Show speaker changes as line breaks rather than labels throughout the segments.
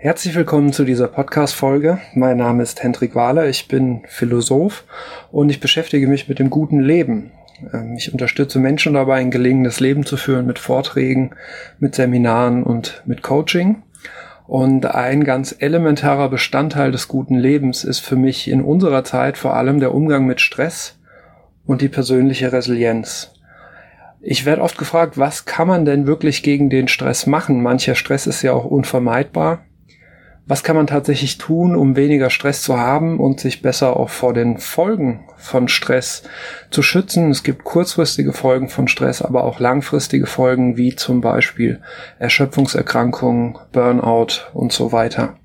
Herzlich willkommen zu dieser Podcast-Folge. Mein Name ist Hendrik Wahler, ich bin Philosoph und ich beschäftige mich mit dem guten Leben. Ähm, ich unterstütze Menschen dabei, ein gelingendes Leben zu führen mit Vorträgen, mit Seminaren und mit Coaching. Und ein ganz elementarer Bestandteil des guten Lebens ist für mich in unserer Zeit vor allem der Umgang mit Stress und die persönliche Resilienz. Ich werde oft gefragt, was kann man denn wirklich gegen den Stress machen? Mancher Stress ist ja auch unvermeidbar was kann man tatsächlich tun, um weniger Stress zu haben und sich besser auch vor den Folgen von Stress zu schützen? Es gibt kurzfristige Folgen von Stress, aber auch langfristige Folgen wie zum Beispiel Erschöpfungserkrankungen, Burnout und so weiter.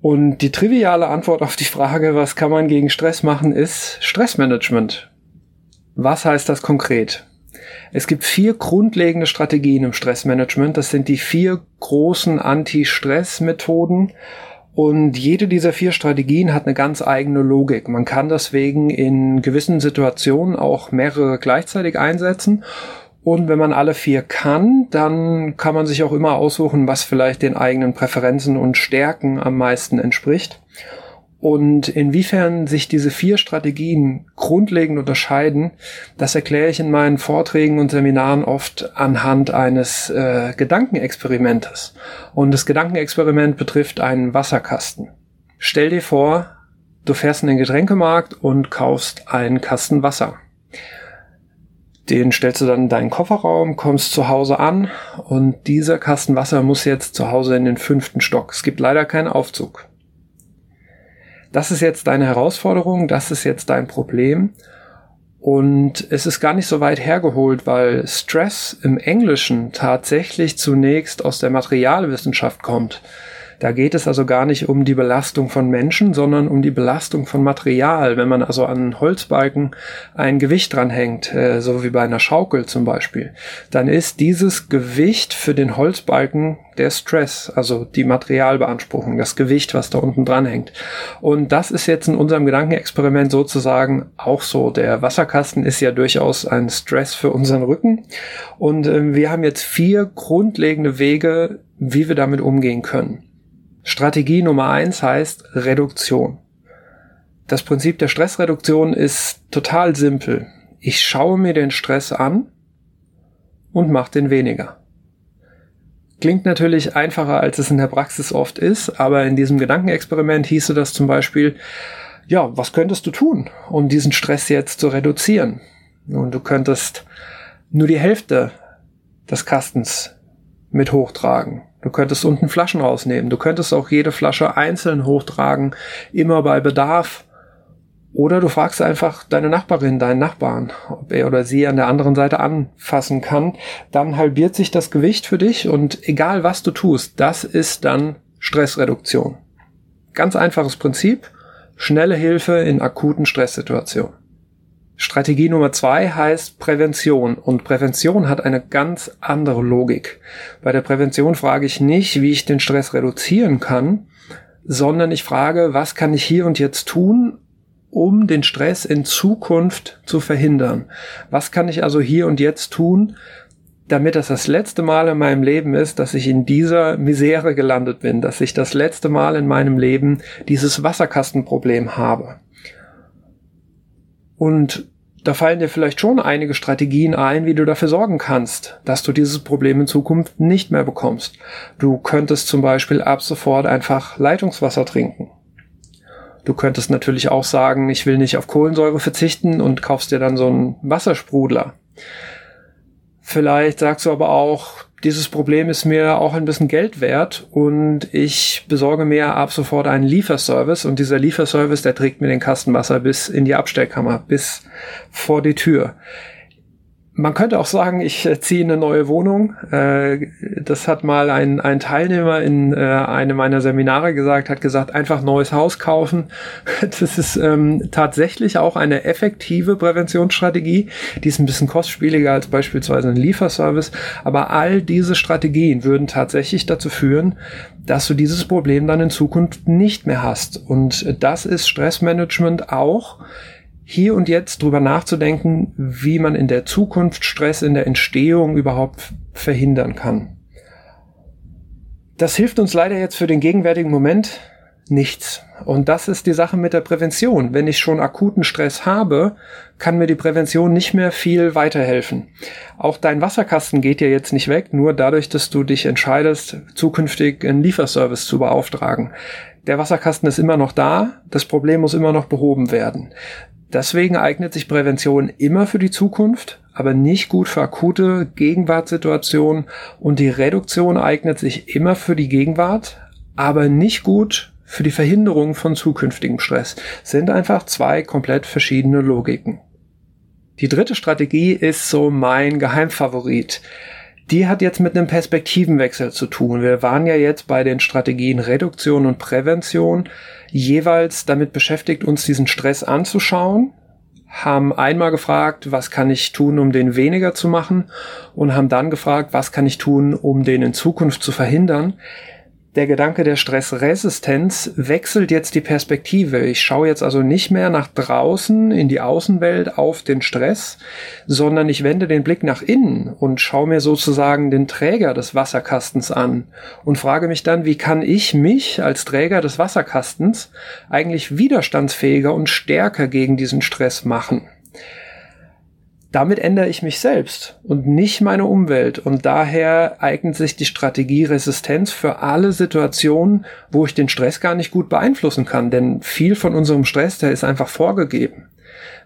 Und die triviale Antwort auf die Frage, was kann man gegen Stress machen, ist Stressmanagement. Was heißt das konkret? Es gibt vier grundlegende Strategien im Stressmanagement. Das sind die vier großen Anti-Stress-Methoden. Und jede dieser vier Strategien hat eine ganz eigene Logik. Man kann deswegen in gewissen Situationen auch mehrere gleichzeitig einsetzen. Und wenn man alle vier kann, dann kann man sich auch immer aussuchen, was vielleicht den eigenen Präferenzen und Stärken am meisten entspricht. Und inwiefern sich diese vier Strategien grundlegend unterscheiden, das erkläre ich in meinen Vorträgen und Seminaren oft anhand eines äh, Gedankenexperimentes. Und das Gedankenexperiment betrifft einen Wasserkasten. Stell dir vor, du fährst in den Getränkemarkt und kaufst einen Kasten Wasser. Den stellst du dann in deinen Kofferraum, kommst zu Hause an und dieser Kasten Wasser muss jetzt zu Hause in den fünften Stock. Es gibt leider keinen Aufzug das ist jetzt deine Herausforderung, das ist jetzt dein Problem. Und es ist gar nicht so weit hergeholt, weil Stress im Englischen tatsächlich zunächst aus der Materialwissenschaft kommt. Da geht es also gar nicht um die Belastung von Menschen, sondern um die Belastung von Material. Wenn man also an Holzbalken ein Gewicht dranhängt, äh, so wie bei einer Schaukel zum Beispiel, dann ist dieses Gewicht für den Holzbalken der Stress, also die Materialbeanspruchung, das Gewicht, was da unten dranhängt. Und das ist jetzt in unserem Gedankenexperiment sozusagen auch so. Der Wasserkasten ist ja durchaus ein Stress für unseren Rücken. Und äh, wir haben jetzt vier grundlegende Wege, wie wir damit umgehen können. Strategie Nummer eins heißt Reduktion. Das Prinzip der Stressreduktion ist total simpel. Ich schaue mir den Stress an und mache den weniger. Klingt natürlich einfacher, als es in der Praxis oft ist, aber in diesem Gedankenexperiment hieße das zum Beispiel, ja, was könntest du tun, um diesen Stress jetzt zu reduzieren? Nun, du könntest nur die Hälfte des Kastens mit hochtragen Du könntest unten Flaschen rausnehmen. Du könntest auch jede Flasche einzeln hochtragen, immer bei Bedarf. Oder du fragst einfach deine Nachbarin, deinen Nachbarn, ob er oder sie an der anderen Seite anfassen kann. Dann halbiert sich das Gewicht für dich und egal was du tust, das ist dann Stressreduktion. Ganz einfaches Prinzip. Schnelle Hilfe in akuten Stresssituationen. Strategie Nummer zwei heißt Prävention und Prävention hat eine ganz andere Logik. Bei der Prävention frage ich nicht, wie ich den Stress reduzieren kann, sondern ich frage, was kann ich hier und jetzt tun, um den Stress in Zukunft zu verhindern? Was kann ich also hier und jetzt tun, damit das das letzte Mal in meinem Leben ist, dass ich in dieser Misere gelandet bin, dass ich das letzte Mal in meinem Leben dieses Wasserkastenproblem habe? Und da fallen dir vielleicht schon einige Strategien ein, wie du dafür sorgen kannst, dass du dieses Problem in Zukunft nicht mehr bekommst. Du könntest zum Beispiel ab sofort einfach Leitungswasser trinken. Du könntest natürlich auch sagen, ich will nicht auf Kohlensäure verzichten und kaufst dir dann so einen Wassersprudler. Vielleicht sagst du aber auch, dieses Problem ist mir auch ein bisschen Geld wert und ich besorge mir ab sofort einen Lieferservice und dieser Lieferservice, der trägt mir den Kastenwasser bis in die Abstellkammer, bis vor die Tür. Man könnte auch sagen, ich äh, ziehe eine neue Wohnung. Äh, das hat mal ein, ein Teilnehmer in äh, einem meiner Seminare gesagt, hat gesagt, einfach neues Haus kaufen. Das ist ähm, tatsächlich auch eine effektive Präventionsstrategie. Die ist ein bisschen kostspieliger als beispielsweise ein Lieferservice. Aber all diese Strategien würden tatsächlich dazu führen, dass du dieses Problem dann in Zukunft nicht mehr hast. Und das ist Stressmanagement auch hier und jetzt drüber nachzudenken, wie man in der Zukunft Stress in der Entstehung überhaupt verhindern kann. Das hilft uns leider jetzt für den gegenwärtigen Moment nichts. Und das ist die Sache mit der Prävention. Wenn ich schon akuten Stress habe, kann mir die Prävention nicht mehr viel weiterhelfen. Auch dein Wasserkasten geht ja jetzt nicht weg, nur dadurch, dass du dich entscheidest, zukünftig einen Lieferservice zu beauftragen. Der Wasserkasten ist immer noch da, das Problem muss immer noch behoben werden. Deswegen eignet sich Prävention immer für die Zukunft, aber nicht gut für akute Gegenwartssituationen und die Reduktion eignet sich immer für die Gegenwart, aber nicht gut für die Verhinderung von zukünftigem Stress. Sind einfach zwei komplett verschiedene Logiken. Die dritte Strategie ist so mein Geheimfavorit. Die hat jetzt mit einem Perspektivenwechsel zu tun. Wir waren ja jetzt bei den Strategien Reduktion und Prävention jeweils damit beschäftigt, uns diesen Stress anzuschauen, haben einmal gefragt, was kann ich tun, um den weniger zu machen und haben dann gefragt, was kann ich tun, um den in Zukunft zu verhindern der Gedanke der Stressresistenz wechselt jetzt die Perspektive. Ich schaue jetzt also nicht mehr nach draußen in die Außenwelt auf den Stress, sondern ich wende den Blick nach innen und schaue mir sozusagen den Träger des Wasserkastens an und frage mich dann, wie kann ich mich als Träger des Wasserkastens eigentlich widerstandsfähiger und stärker gegen diesen Stress machen damit ändere ich mich selbst und nicht meine Umwelt. Und daher eignet sich die Strategie Resistenz für alle Situationen, wo ich den Stress gar nicht gut beeinflussen kann. Denn viel von unserem Stress, der ist einfach vorgegeben.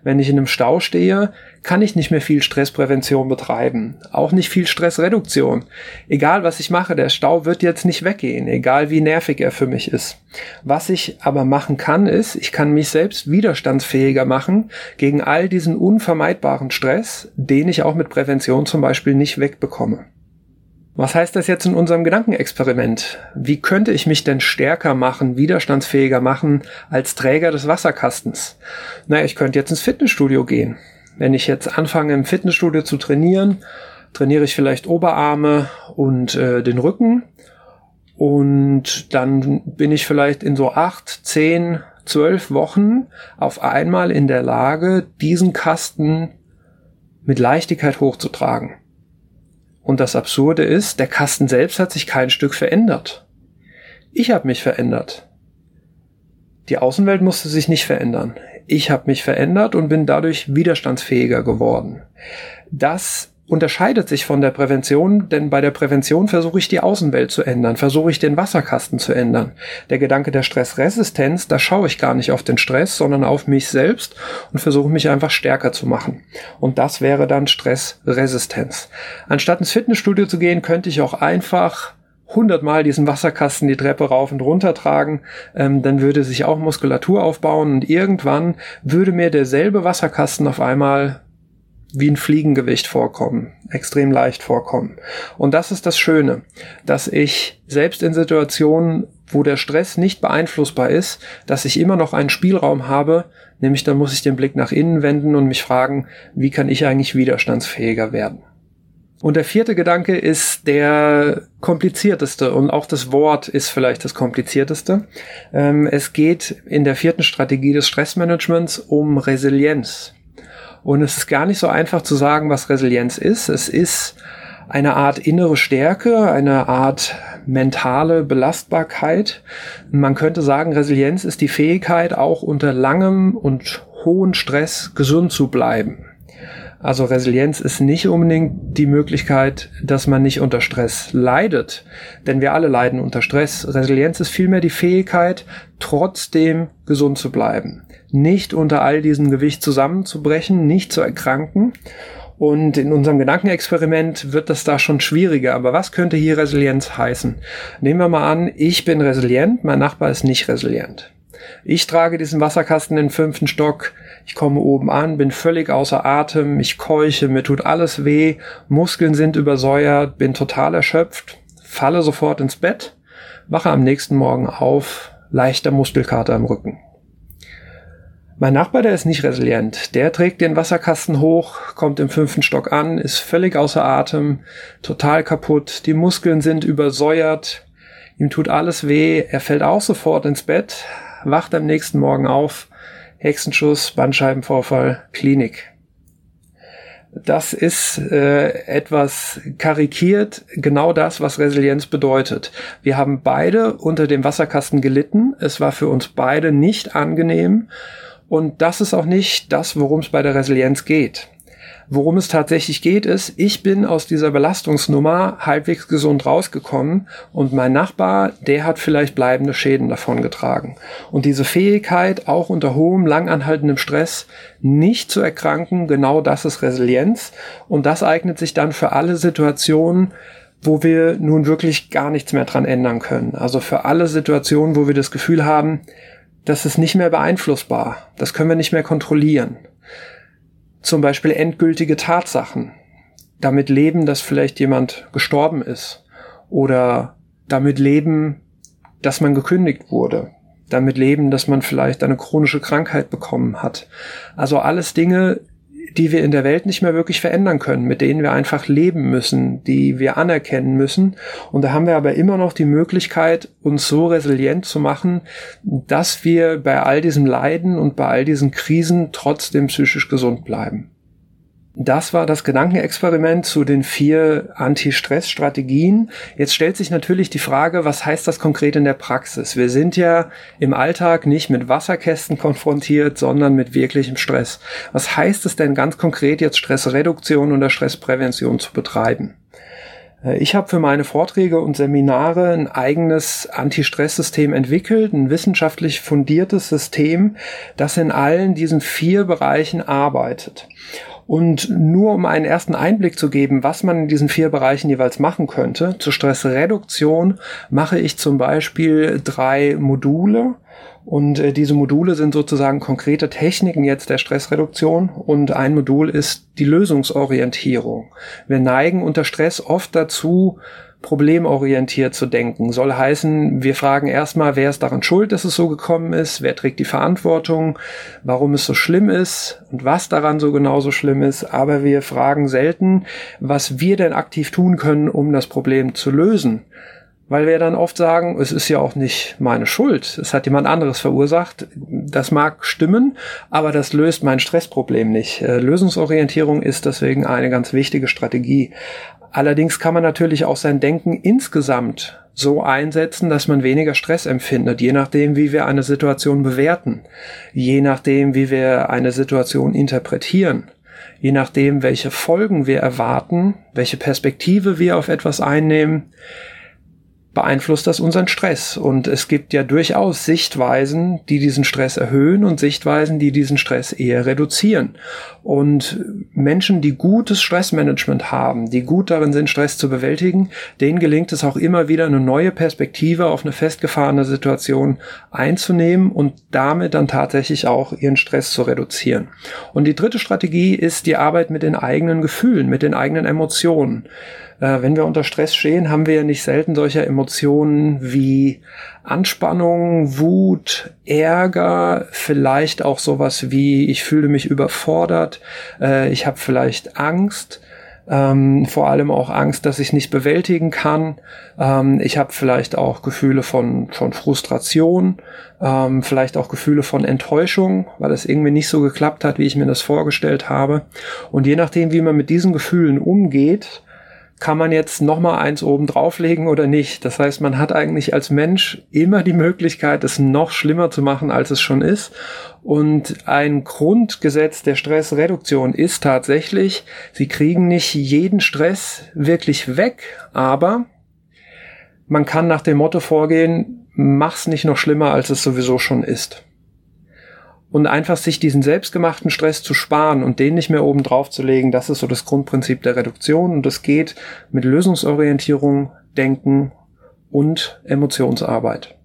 Wenn ich in einem Stau stehe, kann ich nicht mehr viel Stressprävention betreiben. Auch nicht viel Stressreduktion. Egal was ich mache, der Stau wird jetzt nicht weggehen, egal wie nervig er für mich ist. Was ich aber machen kann, ist, ich kann mich selbst widerstandsfähiger machen gegen all diesen unvermeidbaren Stress, den ich auch mit Prävention zum Beispiel nicht wegbekomme. Was heißt das jetzt in unserem Gedankenexperiment? Wie könnte ich mich denn stärker machen, widerstandsfähiger machen als Träger des Wasserkastens? Naja, ich könnte jetzt ins Fitnessstudio gehen. Wenn ich jetzt anfange im Fitnessstudio zu trainieren, trainiere ich vielleicht Oberarme und äh, den Rücken und dann bin ich vielleicht in so acht, zehn, zwölf Wochen auf einmal in der Lage, diesen Kasten mit Leichtigkeit hochzutragen. Und das Absurde ist, der Kasten selbst hat sich kein Stück verändert. Ich habe mich verändert. Die Außenwelt musste sich nicht verändern. Ich habe mich verändert und bin dadurch widerstandsfähiger geworden. Das unterscheidet sich von der Prävention, denn bei der Prävention versuche ich die Außenwelt zu ändern, versuche ich den Wasserkasten zu ändern. Der Gedanke der Stressresistenz, da schaue ich gar nicht auf den Stress, sondern auf mich selbst und versuche mich einfach stärker zu machen. Und das wäre dann Stressresistenz. Anstatt ins Fitnessstudio zu gehen, könnte ich auch einfach hundertmal diesen Wasserkasten die Treppe rauf und runter tragen, ähm, dann würde sich auch Muskulatur aufbauen und irgendwann würde mir derselbe Wasserkasten auf einmal wie ein Fliegengewicht vorkommen, extrem leicht vorkommen. Und das ist das Schöne, dass ich selbst in Situationen, wo der Stress nicht beeinflussbar ist, dass ich immer noch einen Spielraum habe, nämlich dann muss ich den Blick nach innen wenden und mich fragen, wie kann ich eigentlich widerstandsfähiger werden. Und der vierte Gedanke ist der komplizierteste und auch das Wort ist vielleicht das komplizierteste. Ähm, es geht in der vierten Strategie des Stressmanagements um Resilienz. Und es ist gar nicht so einfach zu sagen, was Resilienz ist. Es ist eine Art innere Stärke, eine Art mentale Belastbarkeit. Man könnte sagen, Resilienz ist die Fähigkeit, auch unter langem und hohen Stress gesund zu bleiben. Also Resilienz ist nicht unbedingt die Möglichkeit, dass man nicht unter Stress leidet, denn wir alle leiden unter Stress. Resilienz ist vielmehr die Fähigkeit, trotzdem gesund zu bleiben, nicht unter all diesem Gewicht zusammenzubrechen, nicht zu erkranken. Und in unserem Gedankenexperiment wird das da schon schwieriger. Aber was könnte hier Resilienz heißen? Nehmen wir mal an, ich bin resilient, mein Nachbar ist nicht resilient. Ich trage diesen Wasserkasten in den fünften Stock. Ich komme oben an, bin völlig außer Atem, ich keuche, mir tut alles weh, Muskeln sind übersäuert, bin total erschöpft, falle sofort ins Bett, wache am nächsten Morgen auf, leichter Muskelkater im Rücken. Mein Nachbar, der ist nicht resilient. Der trägt den Wasserkasten hoch, kommt im fünften Stock an, ist völlig außer Atem, total kaputt, die Muskeln sind übersäuert, ihm tut alles weh, er fällt auch sofort ins Bett, wacht am nächsten Morgen auf, Hexenschuss, Bandscheibenvorfall, Klinik. Das ist äh, etwas karikiert genau das, was Resilienz bedeutet. Wir haben beide unter dem Wasserkasten gelitten. Es war für uns beide nicht angenehm. Und das ist auch nicht das, worum es bei der Resilienz geht. Worum es tatsächlich geht, ist, ich bin aus dieser Belastungsnummer halbwegs gesund rausgekommen und mein Nachbar, der hat vielleicht bleibende Schäden davon getragen. Und diese Fähigkeit, auch unter hohem, langanhaltendem Stress nicht zu erkranken, genau das ist Resilienz. Und das eignet sich dann für alle Situationen, wo wir nun wirklich gar nichts mehr dran ändern können. Also für alle Situationen, wo wir das Gefühl haben, das ist nicht mehr beeinflussbar. Das können wir nicht mehr kontrollieren zum Beispiel endgültige Tatsachen. Damit leben, dass vielleicht jemand gestorben ist. Oder damit leben, dass man gekündigt wurde. Damit leben, dass man vielleicht eine chronische Krankheit bekommen hat. Also alles Dinge, die wir in der Welt nicht mehr wirklich verändern können, mit denen wir einfach leben müssen, die wir anerkennen müssen. Und da haben wir aber immer noch die Möglichkeit, uns so resilient zu machen, dass wir bei all diesem Leiden und bei all diesen Krisen trotzdem psychisch gesund bleiben. Das war das Gedankenexperiment zu den vier Anti-Stress-Strategien. Jetzt stellt sich natürlich die Frage, was heißt das konkret in der Praxis? Wir sind ja im Alltag nicht mit Wasserkästen konfrontiert, sondern mit wirklichem Stress. Was heißt es denn ganz konkret jetzt Stressreduktion oder Stressprävention zu betreiben? Ich habe für meine Vorträge und Seminare ein eigenes Anti-Stress-System entwickelt, ein wissenschaftlich fundiertes System, das in allen diesen vier Bereichen arbeitet. Und nur um einen ersten Einblick zu geben, was man in diesen vier Bereichen jeweils machen könnte, zur Stressreduktion mache ich zum Beispiel drei Module. Und äh, diese Module sind sozusagen konkrete Techniken jetzt der Stressreduktion. Und ein Modul ist die Lösungsorientierung. Wir neigen unter Stress oft dazu, problemorientiert zu denken. Soll heißen, wir fragen erstmal, wer ist daran schuld, dass es so gekommen ist, wer trägt die Verantwortung, warum es so schlimm ist und was daran so genauso schlimm ist, aber wir fragen selten, was wir denn aktiv tun können, um das Problem zu lösen. Weil wir dann oft sagen, es ist ja auch nicht meine Schuld, es hat jemand anderes verursacht. Das mag stimmen, aber das löst mein Stressproblem nicht. Äh, Lösungsorientierung ist deswegen eine ganz wichtige Strategie. Allerdings kann man natürlich auch sein Denken insgesamt so einsetzen, dass man weniger Stress empfindet, je nachdem, wie wir eine Situation bewerten, je nachdem, wie wir eine Situation interpretieren, je nachdem, welche Folgen wir erwarten, welche Perspektive wir auf etwas einnehmen, beeinflusst das unseren Stress. Und es gibt ja durchaus Sichtweisen, die diesen Stress erhöhen und Sichtweisen, die diesen Stress eher reduzieren. Und Menschen, die gutes Stressmanagement haben, die gut darin sind, Stress zu bewältigen, denen gelingt es auch immer wieder eine neue Perspektive auf eine festgefahrene Situation einzunehmen und damit dann tatsächlich auch ihren Stress zu reduzieren. Und die dritte Strategie ist die Arbeit mit den eigenen Gefühlen, mit den eigenen Emotionen. Äh, wenn wir unter Stress stehen, haben wir ja nicht selten solche Emotionen wie Anspannung, Wut, Ärger, vielleicht auch sowas wie ich fühle mich überfordert, äh, ich habe vielleicht Angst. Ähm, vor allem auch Angst, dass ich nicht bewältigen kann. Ähm, ich habe vielleicht auch Gefühle von, von Frustration, ähm, vielleicht auch Gefühle von Enttäuschung, weil es irgendwie nicht so geklappt hat, wie ich mir das vorgestellt habe. Und je nachdem, wie man mit diesen Gefühlen umgeht, kann man jetzt noch mal eins oben drauflegen oder nicht. Das heißt, man hat eigentlich als Mensch immer die Möglichkeit, es noch schlimmer zu machen, als es schon ist. Und ein Grundgesetz der Stressreduktion ist tatsächlich, sie kriegen nicht jeden Stress wirklich weg, aber man kann nach dem Motto vorgehen, mach's nicht noch schlimmer, als es sowieso schon ist und einfach sich diesen selbstgemachten Stress zu sparen und den nicht mehr oben drauf zu legen, das ist so das Grundprinzip der Reduktion und das geht mit Lösungsorientierung, Denken und Emotionsarbeit.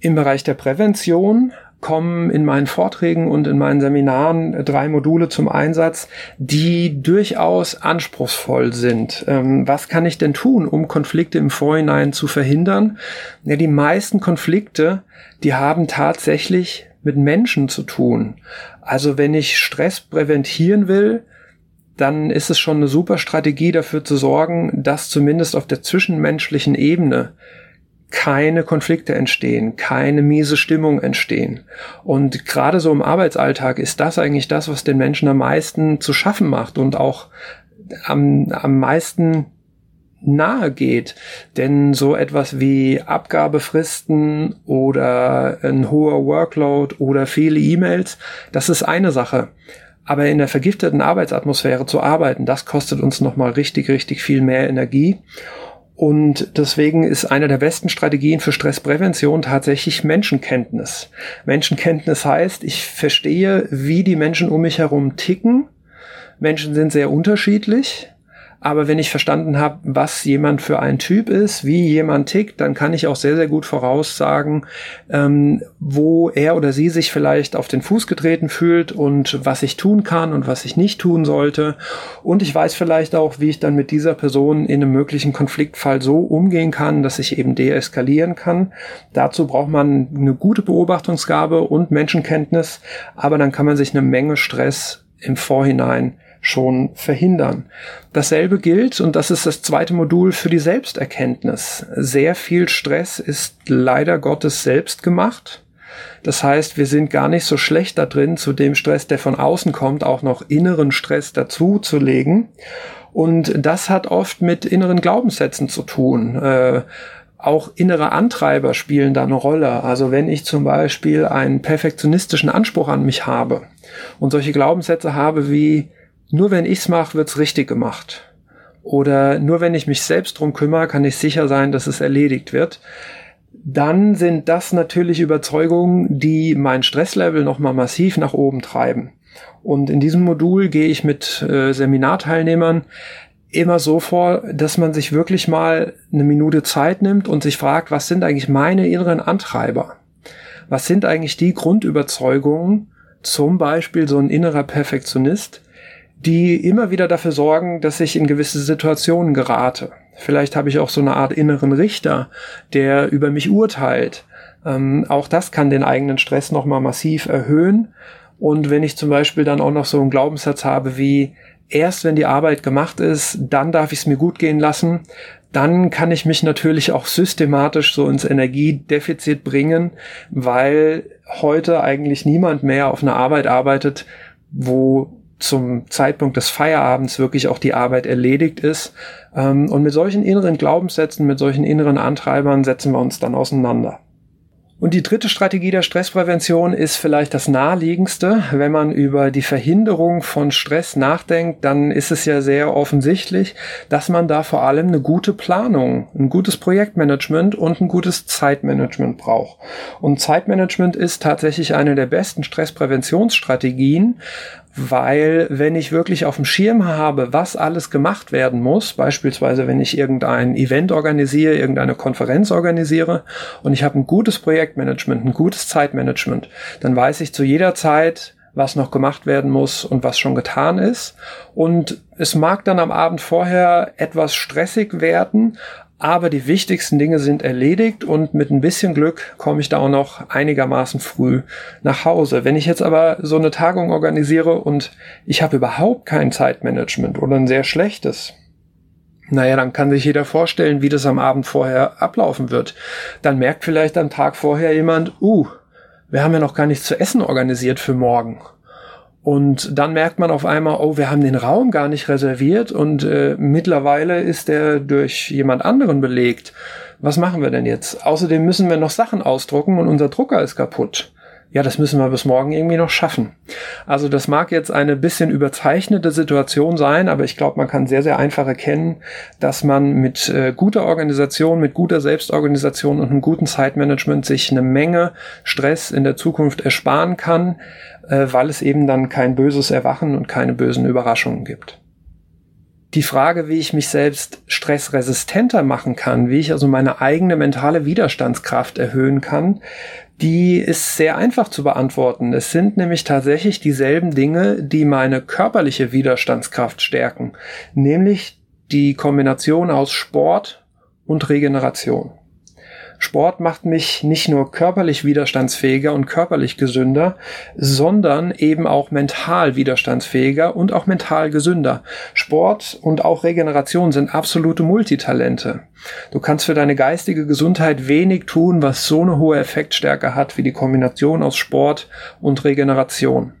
Im Bereich der Prävention kommen in meinen Vorträgen und in meinen Seminaren drei Module zum Einsatz, die durchaus anspruchsvoll sind. Ähm, was kann ich denn tun, um Konflikte im Vorhinein zu verhindern? Ja, die meisten Konflikte, die haben tatsächlich mit Menschen zu tun. Also wenn ich Stress präventieren will, dann ist es schon eine super Strategie dafür zu sorgen, dass zumindest auf der zwischenmenschlichen Ebene keine Konflikte entstehen, keine miese Stimmung entstehen. Und gerade so im Arbeitsalltag ist das eigentlich das, was den Menschen am meisten zu schaffen macht und auch am, am meisten nahe geht. Denn so etwas wie Abgabefristen oder ein hoher Workload oder viele E-Mails, das ist eine Sache. Aber in der vergifteten Arbeitsatmosphäre zu arbeiten, das kostet uns nochmal richtig, richtig viel mehr Energie. Und deswegen ist eine der besten Strategien für Stressprävention tatsächlich Menschenkenntnis. Menschenkenntnis heißt, ich verstehe, wie die Menschen um mich herum ticken. Menschen sind sehr unterschiedlich. Aber wenn ich verstanden habe, was jemand für ein Typ ist, wie jemand tickt, dann kann ich auch sehr, sehr gut voraussagen, ähm, wo er oder sie sich vielleicht auf den Fuß getreten fühlt und was ich tun kann und was ich nicht tun sollte. Und ich weiß vielleicht auch, wie ich dann mit dieser Person in einem möglichen Konfliktfall so umgehen kann, dass ich eben deeskalieren kann. Dazu braucht man eine gute Beobachtungsgabe und Menschenkenntnis, aber dann kann man sich eine Menge Stress im Vorhinein schon verhindern. Dasselbe gilt, und das ist das zweite Modul für die Selbsterkenntnis. Sehr viel Stress ist leider Gottes selbst gemacht. Das heißt, wir sind gar nicht so schlecht da drin, zu dem Stress, der von außen kommt, auch noch inneren Stress dazu zu legen. Und das hat oft mit inneren Glaubenssätzen zu tun. Äh, auch innere Antreiber spielen da eine Rolle. Also wenn ich zum Beispiel einen perfektionistischen Anspruch an mich habe und solche Glaubenssätze habe wie, nur wenn ich's mache, wird's richtig gemacht. Oder nur wenn ich mich selbst drum kümmere, kann ich sicher sein, dass es erledigt wird. Dann sind das natürlich Überzeugungen, die mein Stresslevel nochmal massiv nach oben treiben. Und in diesem Modul gehe ich mit äh, Seminarteilnehmern immer so vor, dass man sich wirklich mal eine Minute Zeit nimmt und sich fragt, was sind eigentlich meine inneren Antreiber? Was sind eigentlich die Grundüberzeugungen, zum Beispiel so ein innerer Perfektionist, die immer wieder dafür sorgen, dass ich in gewisse Situationen gerate. Vielleicht habe ich auch so eine Art inneren Richter, der über mich urteilt. Ähm, auch das kann den eigenen Stress nochmal massiv erhöhen. Und wenn ich zum Beispiel dann auch noch so einen Glaubenssatz habe wie, erst wenn die Arbeit gemacht ist, dann darf ich es mir gut gehen lassen, dann kann ich mich natürlich auch systematisch so ins Energiedefizit bringen, weil heute eigentlich niemand mehr auf einer Arbeit arbeitet, wo zum Zeitpunkt des Feierabends wirklich auch die Arbeit erledigt ist. Ähm, und mit solchen inneren Glaubenssätzen, mit solchen inneren Antreibern setzen wir uns dann auseinander. Und die dritte Strategie der Stressprävention ist vielleicht das naheliegendste. Wenn man über die Verhinderung von Stress nachdenkt, dann ist es ja sehr offensichtlich, dass man da vor allem eine gute Planung, ein gutes Projektmanagement und ein gutes Zeitmanagement braucht. Und Zeitmanagement ist tatsächlich eine der besten Stresspräventionsstrategien, weil wenn ich wirklich auf dem Schirm habe, was alles gemacht werden muss, beispielsweise wenn ich irgendein Event organisiere, irgendeine Konferenz organisiere und ich habe ein gutes Projektmanagement, ein gutes Zeitmanagement, dann weiß ich zu jeder Zeit, was noch gemacht werden muss und was schon getan ist. Und es mag dann am Abend vorher etwas stressig werden, aber die wichtigsten Dinge sind erledigt und mit ein bisschen Glück komme ich da auch noch einigermaßen früh nach Hause. Wenn ich jetzt aber so eine Tagung organisiere und ich habe überhaupt kein Zeitmanagement oder ein sehr schlechtes, naja, dann kann sich jeder vorstellen, wie das am Abend vorher ablaufen wird. Dann merkt vielleicht am Tag vorher jemand, uh, wir haben ja noch gar nichts zu essen organisiert für morgen. Und dann merkt man auf einmal, oh, wir haben den Raum gar nicht reserviert und äh, mittlerweile ist der durch jemand anderen belegt. Was machen wir denn jetzt? Außerdem müssen wir noch Sachen ausdrucken und unser Drucker ist kaputt ja, das müssen wir bis morgen irgendwie noch schaffen. Also das mag jetzt eine bisschen überzeichnete Situation sein, aber ich glaube, man kann sehr, sehr einfach erkennen, dass man mit äh, guter Organisation, mit guter Selbstorganisation und einem guten Zeitmanagement sich eine Menge Stress in der Zukunft ersparen kann, äh, weil es eben dann kein böses Erwachen und keine bösen Überraschungen gibt die Frage, wie ich mich selbst stressresistenter machen kann, wie ich also meine eigene mentale Widerstandskraft erhöhen kann, die ist sehr einfach zu beantworten. Es sind nämlich tatsächlich dieselben Dinge, die meine körperliche Widerstandskraft stärken, nämlich die Kombination aus Sport und Regeneration. Sport macht mich nicht nur körperlich widerstandsfähiger und körperlich gesünder, sondern eben auch mental widerstandsfähiger und auch mental gesünder. Sport und auch Regeneration sind absolute Multitalente. Du kannst für deine geistige Gesundheit wenig tun, was so eine hohe Effektstärke hat wie die Kombination aus Sport und Regeneration.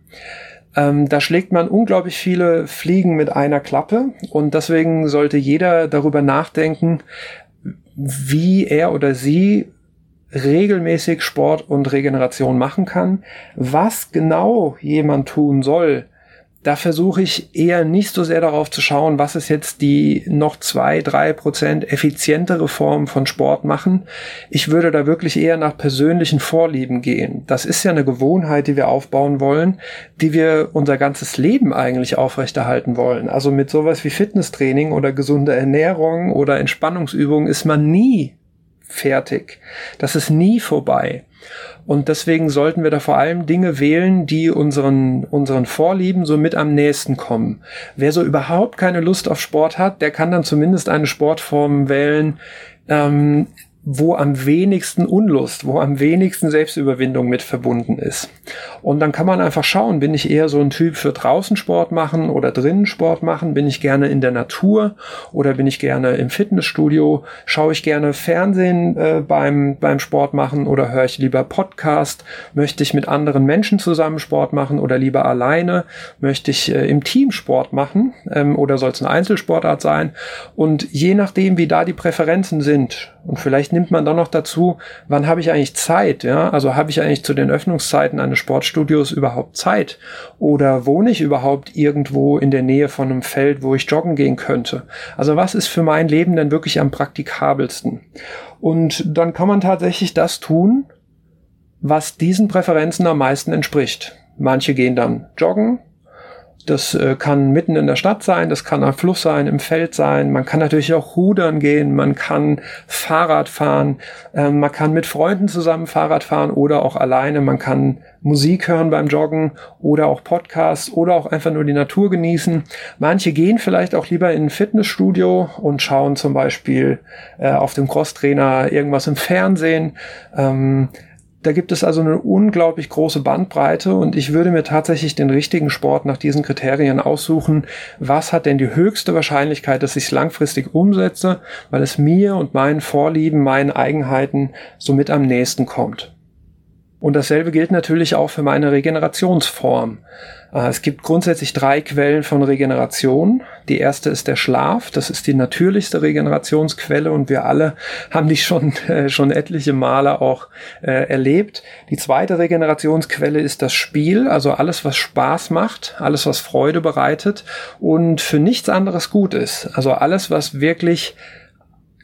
Ähm, da schlägt man unglaublich viele Fliegen mit einer Klappe und deswegen sollte jeder darüber nachdenken, wie er oder sie regelmäßig Sport und Regeneration machen kann, was genau jemand tun soll, da versuche ich eher nicht so sehr darauf zu schauen, was ist jetzt die noch zwei, drei Prozent effizientere Form von Sport machen. Ich würde da wirklich eher nach persönlichen Vorlieben gehen. Das ist ja eine Gewohnheit, die wir aufbauen wollen, die wir unser ganzes Leben eigentlich aufrechterhalten wollen. Also mit sowas wie Fitnesstraining oder gesunde Ernährung oder Entspannungsübungen ist man nie fertig. Das ist nie vorbei. Und deswegen sollten wir da vor allem Dinge wählen, die unseren, unseren Vorlieben so mit am nächsten kommen. Wer so überhaupt keine Lust auf Sport hat, der kann dann zumindest eine Sportform wählen, ähm, wo am wenigsten Unlust, wo am wenigsten Selbstüberwindung mit verbunden ist. Und dann kann man einfach schauen, bin ich eher so ein Typ für draußen Sport machen oder drinnen Sport machen, bin ich gerne in der Natur oder bin ich gerne im Fitnessstudio, schaue ich gerne Fernsehen äh, beim, beim Sport machen oder höre ich lieber Podcast, möchte ich mit anderen Menschen zusammen Sport machen oder lieber alleine, möchte ich äh, im Team Sport machen? Ähm, oder soll es eine Einzelsportart sein? Und je nachdem, wie da die Präferenzen sind und vielleicht nimmt man dann noch dazu, wann habe ich eigentlich Zeit? Ja, also habe ich eigentlich zu den Öffnungszeiten eines Sportstudios überhaupt Zeit? Oder wohne ich überhaupt irgendwo in der Nähe von einem Feld, wo ich joggen gehen könnte? Also was ist für mein Leben denn wirklich am praktikabelsten? Und dann kann man tatsächlich das tun, was diesen Präferenzen am meisten entspricht. Manche gehen dann joggen, das äh, kann mitten in der Stadt sein, das kann am Fluss sein, im Feld sein. Man kann natürlich auch rudern gehen, man kann Fahrrad fahren, äh, man kann mit Freunden zusammen Fahrrad fahren oder auch alleine. Man kann Musik hören beim Joggen oder auch Podcasts oder auch einfach nur die Natur genießen. Manche gehen vielleicht auch lieber in ein Fitnessstudio und schauen zum Beispiel äh, auf dem Crosstrainer irgendwas im Fernsehen. Ähm, da gibt es also eine unglaublich große Bandbreite und ich würde mir tatsächlich den richtigen Sport nach diesen Kriterien aussuchen. Was hat denn die höchste Wahrscheinlichkeit, dass ich es langfristig umsetze, weil es mir und meinen Vorlieben, meinen Eigenheiten somit am nächsten kommt. Und dasselbe gilt natürlich auch für meine Regenerationsform. Äh, es gibt grundsätzlich drei Quellen von Regeneration. Die erste ist der Schlaf. Das ist die natürlichste Regenerationsquelle und wir alle haben die schon, äh, schon etliche Male auch äh, erlebt. Die zweite Regenerationsquelle ist das Spiel, also alles, was Spaß macht, alles, was Freude bereitet und für nichts anderes gut ist. Also alles, was wirklich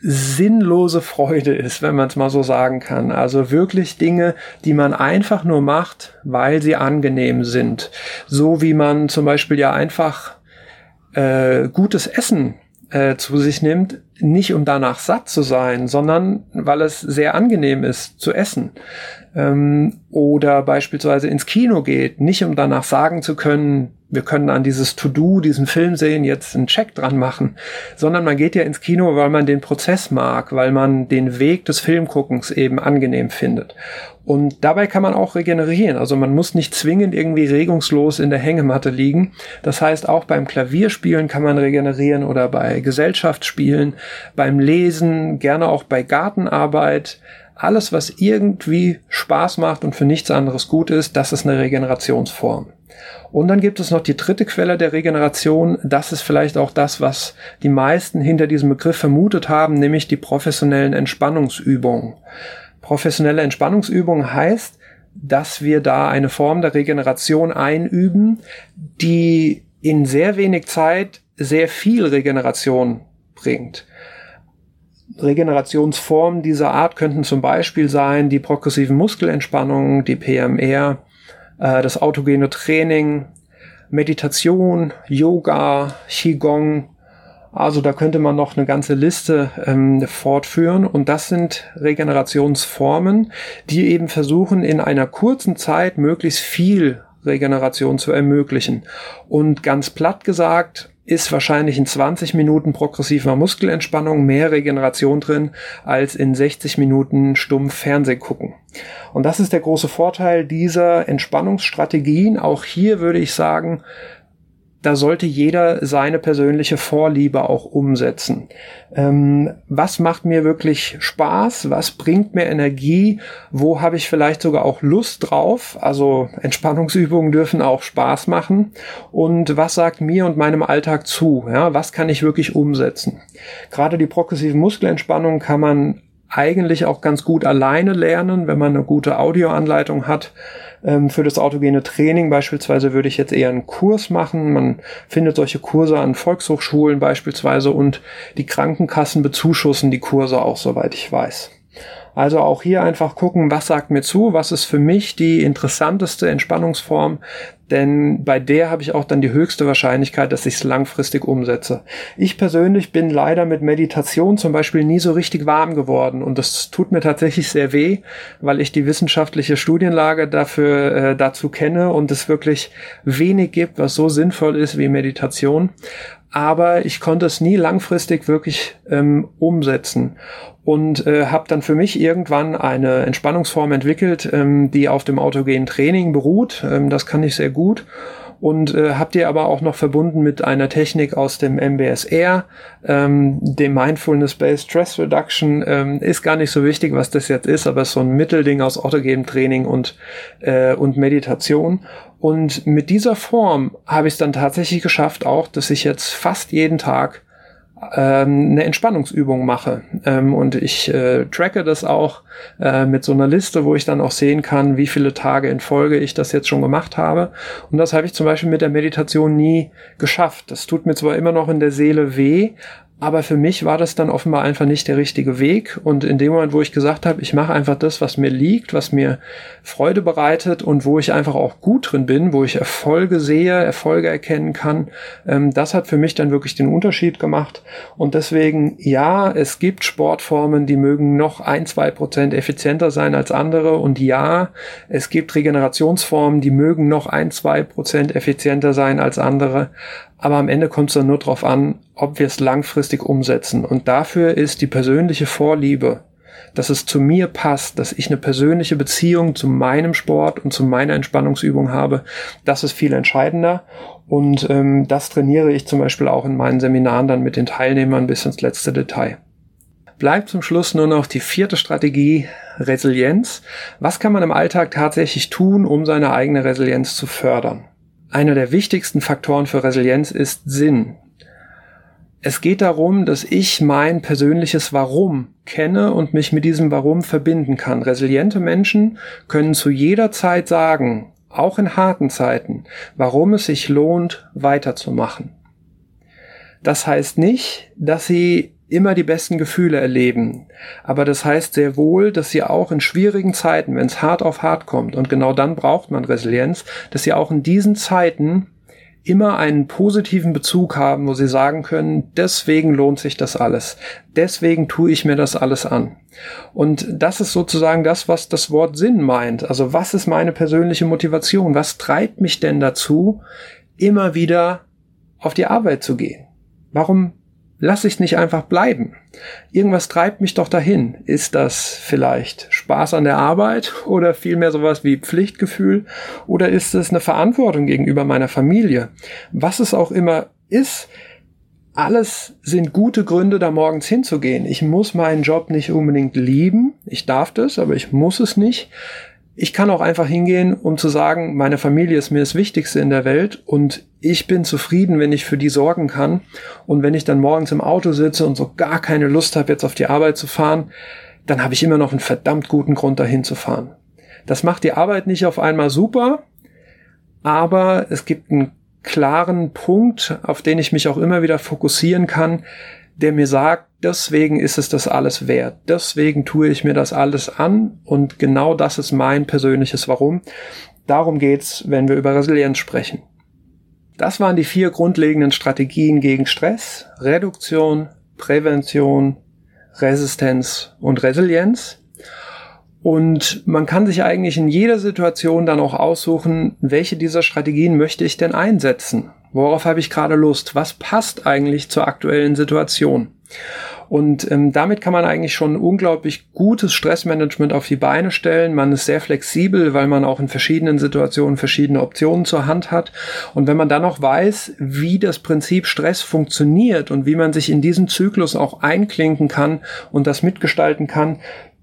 sinnlose Freude ist, wenn man es mal so sagen kann. Also wirklich Dinge, die man einfach nur macht, weil sie angenehm sind. So wie man zum Beispiel ja einfach äh, gutes Essen äh, zu sich nimmt, nicht um danach satt zu sein, sondern weil es sehr angenehm ist zu essen. Ähm, oder beispielsweise ins Kino geht, nicht um danach sagen zu können, wir können an dieses To-Do, diesen Film sehen, jetzt einen Check dran machen, sondern man geht ja ins Kino, weil man den Prozess mag, weil man den Weg des Filmguckens eben angenehm findet. Und dabei kann man auch regenerieren. Also man muss nicht zwingend irgendwie regungslos in der Hängematte liegen. Das heißt, auch beim Klavierspielen kann man regenerieren oder bei Gesellschaftsspielen, beim Lesen, gerne auch bei Gartenarbeit. Alles, was irgendwie Spaß macht und für nichts anderes gut ist, das ist eine Regenerationsform. Und dann gibt es noch die dritte Quelle der Regeneration. Das ist vielleicht auch das, was die meisten hinter diesem Begriff vermutet haben, nämlich die professionellen Entspannungsübungen. Professionelle Entspannungsübungen heißt, dass wir da eine Form der Regeneration einüben, die in sehr wenig Zeit sehr viel Regeneration bringt. Regenerationsformen dieser Art könnten zum Beispiel sein die progressiven Muskelentspannungen, die PMR, äh, das autogene Training, Meditation, Yoga, Qigong. Also da könnte man noch eine ganze Liste ähm, fortführen und das sind Regenerationsformen, die eben versuchen in einer kurzen Zeit möglichst viel Regeneration zu ermöglichen. Und ganz platt gesagt, ist wahrscheinlich in 20 Minuten progressiver Muskelentspannung mehr Regeneration drin als in 60 Minuten stumpf Fernseh gucken. Und das ist der große Vorteil dieser Entspannungsstrategien. Auch hier würde ich sagen, da sollte jeder seine persönliche Vorliebe auch umsetzen. Ähm, was macht mir wirklich Spaß? Was bringt mir Energie? Wo habe ich vielleicht sogar auch Lust drauf? Also Entspannungsübungen dürfen auch Spaß machen. Und was sagt mir und meinem Alltag zu? Ja, was kann ich wirklich umsetzen? Gerade die progressive Muskelentspannung kann man eigentlich auch ganz gut alleine lernen, wenn man eine gute Audioanleitung hat. Ähm, für das autogene Training beispielsweise würde ich jetzt eher einen Kurs machen. Man findet solche Kurse an Volkshochschulen beispielsweise und die Krankenkassen bezuschussen die Kurse auch, soweit ich weiß. Also auch hier einfach gucken, was sagt mir zu, was ist für mich die interessanteste Entspannungsform, denn bei der habe ich auch dann die höchste Wahrscheinlichkeit, dass ich es langfristig umsetze. Ich persönlich bin leider mit Meditation zum Beispiel nie so richtig warm geworden. Und das tut mir tatsächlich sehr weh, weil ich die wissenschaftliche Studienlage dafür äh, dazu kenne und es wirklich wenig gibt, was so sinnvoll ist wie Meditation. Aber ich konnte es nie langfristig wirklich ähm, umsetzen und äh, habe dann für mich irgendwann eine Entspannungsform entwickelt, ähm, die auf dem autogenen Training beruht. Ähm, das kann ich sehr gut und äh, habt ihr aber auch noch verbunden mit einer Technik aus dem MBSR, ähm, dem Mindfulness-Based Stress Reduction. Ähm, ist gar nicht so wichtig, was das jetzt ist, aber ist so ein Mittelding aus autogenem Training und, äh, und Meditation. Und mit dieser Form habe ich es dann tatsächlich geschafft, auch, dass ich jetzt fast jeden Tag ähm, eine Entspannungsübung mache. Ähm, und ich äh, tracke das auch äh, mit so einer Liste, wo ich dann auch sehen kann, wie viele Tage in Folge ich das jetzt schon gemacht habe. Und das habe ich zum Beispiel mit der Meditation nie geschafft. Das tut mir zwar immer noch in der Seele weh, aber für mich war das dann offenbar einfach nicht der richtige Weg. Und in dem Moment, wo ich gesagt habe, ich mache einfach das, was mir liegt, was mir Freude bereitet und wo ich einfach auch gut drin bin, wo ich Erfolge sehe, Erfolge erkennen kann, ähm, das hat für mich dann wirklich den Unterschied gemacht. Und deswegen, ja, es gibt Sportformen, die mögen noch ein, zwei Prozent effizienter sein als andere. Und ja, es gibt Regenerationsformen, die mögen noch ein, zwei Prozent effizienter sein als andere. Aber am Ende kommt es dann nur darauf an, ob wir es langfristig umsetzen. Und dafür ist die persönliche Vorliebe, dass es zu mir passt, dass ich eine persönliche Beziehung zu meinem Sport und zu meiner Entspannungsübung habe, das ist viel entscheidender. Und ähm, das trainiere ich zum Beispiel auch in meinen Seminaren dann mit den Teilnehmern bis ins letzte Detail. Bleibt zum Schluss nur noch die vierte Strategie, Resilienz. Was kann man im Alltag tatsächlich tun, um seine eigene Resilienz zu fördern? Einer der wichtigsten Faktoren für Resilienz ist Sinn. Es geht darum, dass ich mein persönliches Warum kenne und mich mit diesem Warum verbinden kann. Resiliente Menschen können zu jeder Zeit sagen, auch in harten Zeiten, warum es sich lohnt, weiterzumachen. Das heißt nicht, dass sie immer die besten Gefühle erleben. Aber das heißt sehr wohl, dass sie auch in schwierigen Zeiten, wenn es hart auf hart kommt, und genau dann braucht man Resilienz, dass sie auch in diesen Zeiten immer einen positiven Bezug haben, wo sie sagen können, deswegen lohnt sich das alles. Deswegen tue ich mir das alles an. Und das ist sozusagen das, was das Wort Sinn meint. Also was ist meine persönliche Motivation? Was treibt mich denn dazu, immer wieder auf die Arbeit zu gehen? Warum lasse ich nicht einfach bleiben? Irgendwas treibt mich doch dahin. Ist das vielleicht Spaß an der Arbeit oder vielmehr sowas wie Pflichtgefühl oder ist es eine Verantwortung gegenüber meiner Familie? Was es auch immer ist, alles sind gute Gründe, da morgens hinzugehen. Ich muss meinen Job nicht unbedingt lieben. Ich darf das, aber ich muss es nicht. Ich kann auch einfach hingehen, um zu sagen, meine Familie ist mir das Wichtigste in der Welt und ich bin zufrieden, wenn ich für die sorgen kann. Und wenn ich dann morgens im Auto sitze und so gar keine Lust habe, jetzt auf die Arbeit zu fahren, dann habe ich immer noch einen verdammt guten Grund, dahin zu fahren. Das macht die Arbeit nicht auf einmal super, aber es gibt einen klaren Punkt, auf den ich mich auch immer wieder fokussieren kann, der mir sagt, deswegen ist es das alles wert. Deswegen tue ich mir das alles an und genau das ist mein persönliches Warum. Darum geht's, wenn wir über Resilienz sprechen. Das waren die vier grundlegenden Strategien gegen Stress, Reduktion, Prävention, Resistenz und Resilienz. Und man kann sich eigentlich in jeder Situation dann auch aussuchen, welche dieser Strategien möchte ich denn einsetzen. Worauf habe ich gerade Lust? Was passt eigentlich zur aktuellen Situation? Und ähm, damit kann man eigentlich schon unglaublich gutes Stressmanagement auf die Beine stellen. Man ist sehr flexibel, weil man auch in verschiedenen Situationen verschiedene Optionen zur Hand hat. Und wenn man dann noch weiß, wie das Prinzip Stress funktioniert und wie man sich in diesen Zyklus auch einklinken kann und das mitgestalten kann,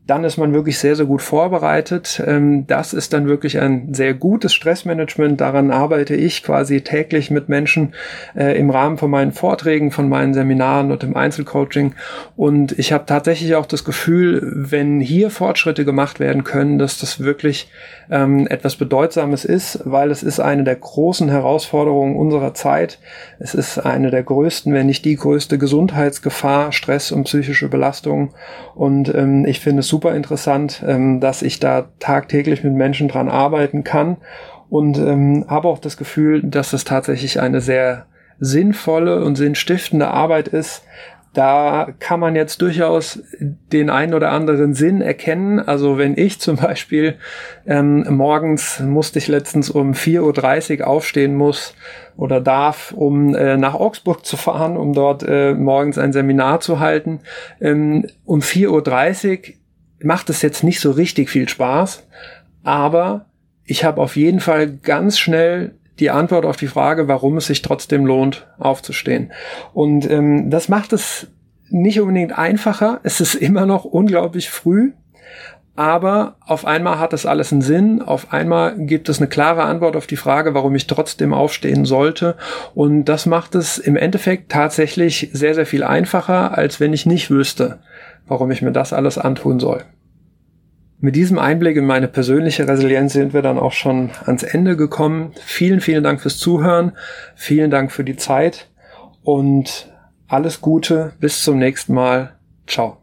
dann ist man wirklich sehr, sehr gut vorbereitet. Ähm, das ist dann wirklich ein sehr gutes Stressmanagement. Daran arbeite ich quasi täglich mit Menschen äh, im Rahmen von meinen Vorträgen, von meinen Seminaren und im Einzelcoaching. Und ich habe tatsächlich auch das Gefühl, wenn hier Fortschritte gemacht werden können, dass das wirklich ähm, etwas Bedeutsames ist, weil es ist eine der großen Herausforderungen unserer Zeit. Es ist eine der größten, wenn nicht die größte Gesundheitsgefahr, Stress und psychische Belastung. Und ähm, ich finde es super interessant, ähm, dass ich da tagtäglich mit Menschen dran arbeiten kann und ähm, habe auch das Gefühl, dass es tatsächlich eine sehr sinnvolle und sinnstiftende Arbeit ist, da kann man jetzt durchaus den einen oder anderen Sinn erkennen. Also wenn ich zum Beispiel ähm, morgens musste ich letztens um 4.30 Uhr aufstehen muss oder darf, um äh, nach Augsburg zu fahren, um dort äh, morgens ein Seminar zu halten. Ähm, um 4.30 Uhr macht es jetzt nicht so richtig viel Spaß, aber ich habe auf jeden Fall ganz schnell die Antwort auf die Frage, warum es sich trotzdem lohnt, aufzustehen. Und ähm, das macht es nicht unbedingt einfacher. Es ist immer noch unglaublich früh, aber auf einmal hat es alles einen Sinn. Auf einmal gibt es eine klare Antwort auf die Frage, warum ich trotzdem aufstehen sollte. Und das macht es im Endeffekt tatsächlich sehr, sehr viel einfacher, als wenn ich nicht wüsste, warum ich mir das alles antun soll. Mit diesem Einblick in meine persönliche Resilienz sind wir dann auch schon ans Ende gekommen. Vielen, vielen Dank fürs Zuhören. Vielen Dank für die Zeit und alles Gute. Bis zum nächsten Mal. Ciao.